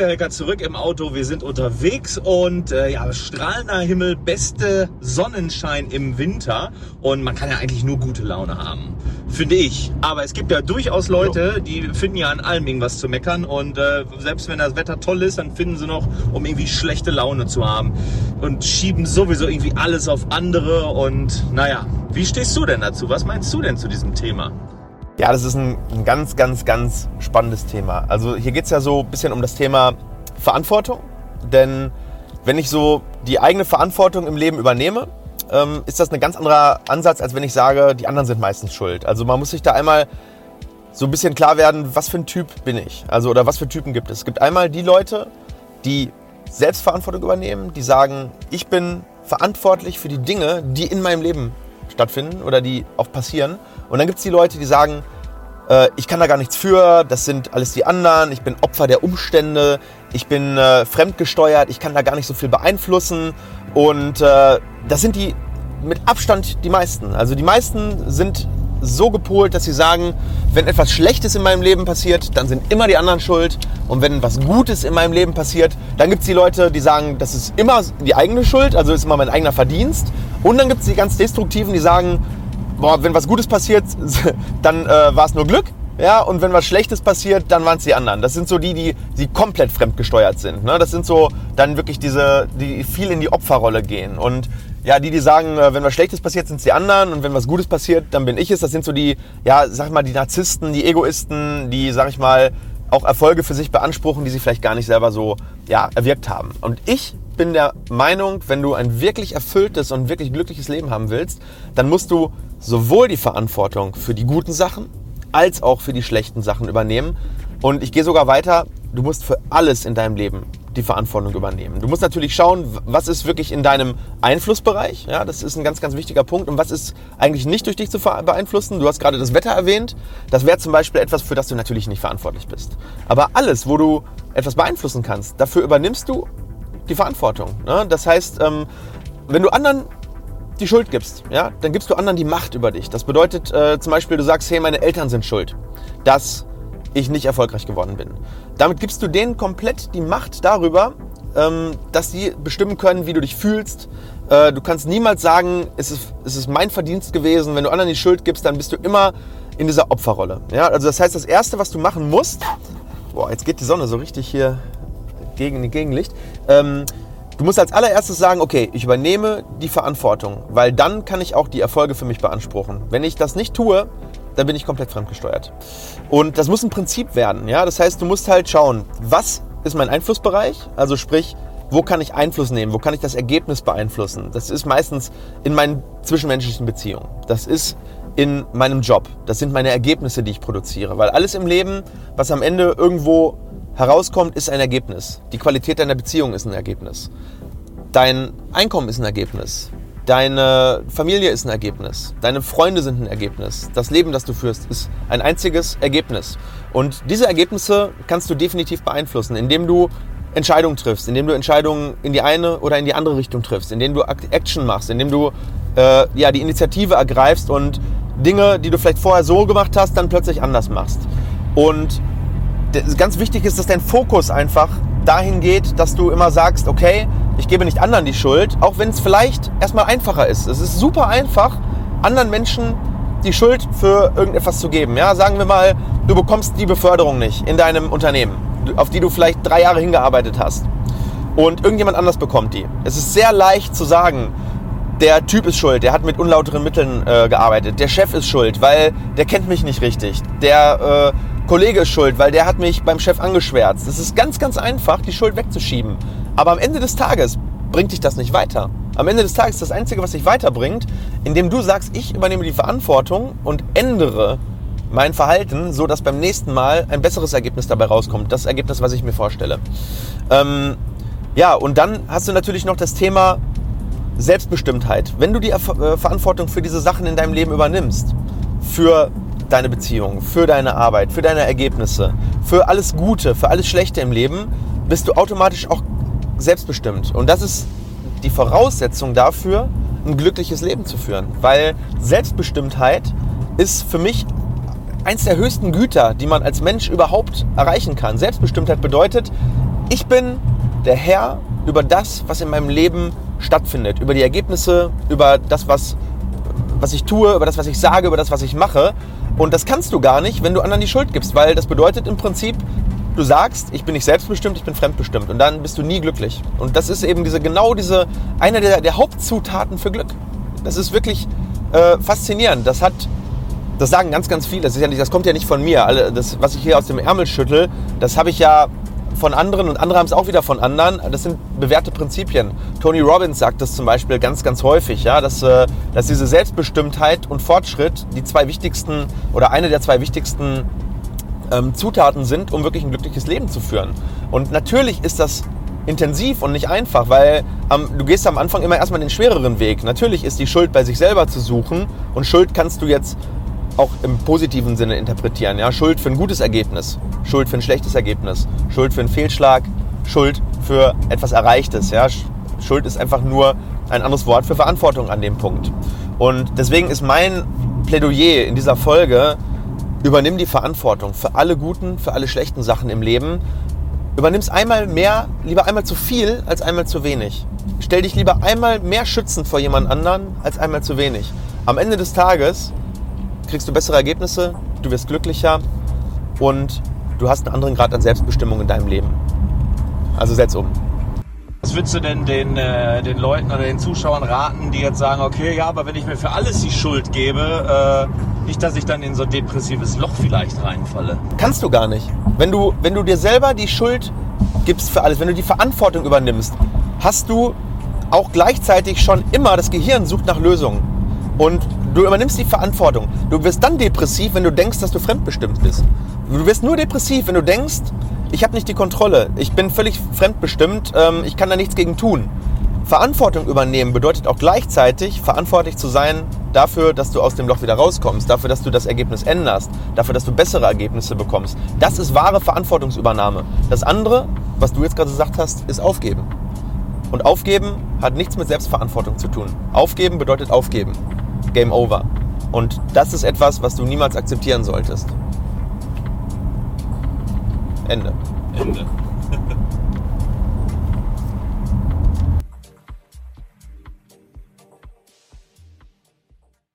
der Helker zurück im Auto. Wir sind unterwegs und äh, ja, strahlender Himmel, beste Sonnenschein im Winter und man kann ja eigentlich nur gute Laune haben, finde ich. Aber es gibt ja durchaus Leute, die finden ja an allem irgendwas zu meckern und äh, selbst wenn das Wetter toll ist, dann finden sie noch, um irgendwie schlechte Laune zu haben und schieben sowieso irgendwie alles auf andere und naja, wie stehst du denn dazu? Was meinst du denn zu diesem Thema? Ja, das ist ein, ganz, ganz, ganz spannendes Thema. Also hier geht es ja so ein bisschen um das Thema Verantwortung. Denn wenn ich so die eigene Verantwortung im Leben übernehme, ähm, ist das ein ganz anderer Ansatz, als wenn ich sage, die anderen sind meistens schuld. Also man muss sich da einmal so ein bisschen klar werden, was für ein Typ bin ich? Also oder was für Typen gibt es? Es gibt einmal die Leute, die Selbstverantwortung übernehmen, die sagen, ich bin verantwortlich für die Dinge, die in meinem Leben stattfinden oder die auch passieren. Und dann gibt es die Leute, die sagen, äh, ich kann da gar nichts für, das sind alles die anderen, ich bin Opfer der Umstände, ich bin äh, fremdgesteuert, ich kann da gar nicht so viel beeinflussen. Und äh, das sind die mit Abstand die meisten. Also die meisten sind so gepolt, dass sie sagen, wenn etwas Schlechtes in meinem Leben passiert, dann sind immer die anderen schuld. Und wenn was Gutes in meinem Leben passiert, dann gibt es die Leute, die sagen, das ist immer die eigene Schuld, also ist immer mein eigener Verdienst. Und dann gibt es die ganz Destruktiven, die sagen, boah, wenn was Gutes passiert, dann äh, war es nur Glück. Ja, und wenn was Schlechtes passiert, dann waren es die anderen. Das sind so die, die, die komplett fremdgesteuert sind. Ne? Das sind so dann wirklich diese, die viel in die Opferrolle gehen. Und ja, die, die sagen, äh, wenn was Schlechtes passiert, sind es die anderen und wenn was Gutes passiert, dann bin ich es. Das sind so die, ja, sag ich mal, die Narzissten, die Egoisten, die, sag ich mal, auch Erfolge für sich beanspruchen, die sie vielleicht gar nicht selber so, ja, erwirkt haben. Und ich bin der Meinung, wenn du ein wirklich erfülltes und wirklich glückliches Leben haben willst, dann musst du sowohl die Verantwortung für die guten Sachen als auch für die schlechten Sachen übernehmen. Und ich gehe sogar weiter, du musst für alles in deinem Leben die Verantwortung übernehmen. Du musst natürlich schauen, was ist wirklich in deinem Einflussbereich. Ja, das ist ein ganz, ganz wichtiger Punkt. Und was ist eigentlich nicht durch dich zu beeinflussen? Du hast gerade das Wetter erwähnt. Das wäre zum Beispiel etwas, für das du natürlich nicht verantwortlich bist. Aber alles, wo du etwas beeinflussen kannst, dafür übernimmst du die Verantwortung. Ne? Das heißt, ähm, wenn du anderen die Schuld gibst, ja, dann gibst du anderen die Macht über dich. Das bedeutet äh, zum Beispiel, du sagst, hey, meine Eltern sind schuld, dass ich nicht erfolgreich geworden bin. Damit gibst du denen komplett die Macht darüber, ähm, dass sie bestimmen können, wie du dich fühlst. Äh, du kannst niemals sagen, es ist, es ist mein Verdienst gewesen. Wenn du anderen die Schuld gibst, dann bist du immer in dieser Opferrolle. Ja, also das heißt, das Erste, was du machen musst, boah, jetzt geht die Sonne so richtig hier gegen Gegenlicht. Ähm, Du musst als allererstes sagen, okay, ich übernehme die Verantwortung, weil dann kann ich auch die Erfolge für mich beanspruchen. Wenn ich das nicht tue, dann bin ich komplett fremdgesteuert. Und das muss ein Prinzip werden. Ja? Das heißt, du musst halt schauen, was ist mein Einflussbereich? Also sprich, wo kann ich Einfluss nehmen? Wo kann ich das Ergebnis beeinflussen? Das ist meistens in meinen zwischenmenschlichen Beziehungen. Das ist in meinem Job. Das sind meine Ergebnisse, die ich produziere. Weil alles im Leben, was am Ende irgendwo herauskommt, ist ein Ergebnis. Die Qualität deiner Beziehung ist ein Ergebnis. Dein Einkommen ist ein Ergebnis. Deine Familie ist ein Ergebnis. Deine Freunde sind ein Ergebnis. Das Leben, das du führst, ist ein einziges Ergebnis. Und diese Ergebnisse kannst du definitiv beeinflussen, indem du Entscheidungen triffst, indem du Entscheidungen in die eine oder in die andere Richtung triffst, indem du Action machst, indem du äh, ja, die Initiative ergreifst und Dinge, die du vielleicht vorher so gemacht hast, dann plötzlich anders machst. Und ganz wichtig ist, dass dein Fokus einfach dahin geht, dass du immer sagst, okay, ich gebe nicht anderen die Schuld, auch wenn es vielleicht erstmal einfacher ist. Es ist super einfach, anderen Menschen die Schuld für irgendetwas zu geben. Ja, sagen wir mal, du bekommst die Beförderung nicht in deinem Unternehmen, auf die du vielleicht drei Jahre hingearbeitet hast. Und irgendjemand anders bekommt die. Es ist sehr leicht zu sagen, der Typ ist schuld, der hat mit unlauteren Mitteln äh, gearbeitet. Der Chef ist schuld, weil der kennt mich nicht richtig. Der äh, Kollege ist schuld, weil der hat mich beim Chef angeschwärzt. Es ist ganz, ganz einfach, die Schuld wegzuschieben. Aber am Ende des Tages bringt dich das nicht weiter. Am Ende des Tages ist das Einzige, was dich weiterbringt, indem du sagst, ich übernehme die Verantwortung und ändere mein Verhalten, so dass beim nächsten Mal ein besseres Ergebnis dabei rauskommt. Das Ergebnis, was ich mir vorstelle. Ähm, ja, und dann hast du natürlich noch das Thema Selbstbestimmtheit. Wenn du die äh, Verantwortung für diese Sachen in deinem Leben übernimmst, für deine Beziehung, für deine Arbeit, für deine Ergebnisse, für alles Gute, für alles Schlechte im Leben, bist du automatisch auch selbstbestimmt. Und das ist die Voraussetzung dafür, ein glückliches Leben zu führen. Weil Selbstbestimmtheit ist für mich eins der höchsten Güter, die man als Mensch überhaupt erreichen kann. Selbstbestimmtheit bedeutet, Ich bin der Herr über das, was in meinem Leben stattfindet, über die Ergebnisse, über das, was, was ich tue, über das, was ich sage, über das, was ich mache. Und das kannst du gar nicht, wenn du anderen die Schuld gibst, weil das bedeutet im Prinzip, du sagst, ich bin nicht selbstbestimmt, ich bin fremdbestimmt und dann bist du nie glücklich. Und das ist eben diese genau diese eine der, der Hauptzutaten für Glück. Das ist wirklich äh, faszinierend. Das hat das sagen ganz, ganz viele. Das, ja nicht, das kommt ja nicht von mir. Das, was ich hier aus dem Ärmel schüttel, das habe ich ja von anderen und andere haben es auch wieder von anderen. Das sind bewährte Prinzipien. Tony Robbins sagt das zum Beispiel ganz, ganz häufig, ja, dass, äh, dass diese Selbstbestimmtheit und Fortschritt die zwei wichtigsten oder eine der zwei wichtigsten ähm, Zutaten sind, um wirklich ein glückliches Leben zu führen. Und natürlich ist das intensiv und nicht einfach, weil ähm, du gehst am Anfang immer erstmal den schwereren Weg. Natürlich ist die Schuld bei sich selber zu suchen und Schuld kannst du jetzt auch im positiven Sinne interpretieren. Ja? Schuld für ein gutes Ergebnis, Schuld für ein schlechtes Ergebnis, Schuld für einen Fehlschlag, Schuld für etwas Erreichtes. Ja? Schuld ist einfach nur ein anderes Wort für Verantwortung an dem Punkt. Und deswegen ist mein Plädoyer in dieser Folge, übernimm die Verantwortung für alle guten, für alle schlechten Sachen im Leben. Übernimm es einmal mehr, lieber einmal zu viel als einmal zu wenig. Stell dich lieber einmal mehr schützend vor jemand anderen als einmal zu wenig. Am Ende des Tages kriegst du bessere Ergebnisse, du wirst glücklicher und du hast einen anderen Grad an Selbstbestimmung in deinem Leben. Also setz um. Was würdest du denn den, äh, den Leuten oder den Zuschauern raten, die jetzt sagen, okay, ja, aber wenn ich mir für alles die Schuld gebe, äh, nicht, dass ich dann in so ein depressives Loch vielleicht reinfalle? Kannst du gar nicht. Wenn du, wenn du dir selber die Schuld gibst für alles, wenn du die Verantwortung übernimmst, hast du auch gleichzeitig schon immer das Gehirn sucht nach Lösungen. Und du übernimmst die Verantwortung. Du wirst dann depressiv, wenn du denkst, dass du fremdbestimmt bist. Du wirst nur depressiv, wenn du denkst, ich habe nicht die Kontrolle, ich bin völlig fremdbestimmt, ähm, ich kann da nichts gegen tun. Verantwortung übernehmen bedeutet auch gleichzeitig verantwortlich zu sein dafür, dass du aus dem Loch wieder rauskommst, dafür, dass du das Ergebnis änderst, dafür, dass du bessere Ergebnisse bekommst. Das ist wahre Verantwortungsübernahme. Das andere, was du jetzt gerade gesagt hast, ist aufgeben. Und aufgeben hat nichts mit Selbstverantwortung zu tun. Aufgeben bedeutet aufgeben. Game Over. Und das ist etwas, was du niemals akzeptieren solltest. Ende. Ende.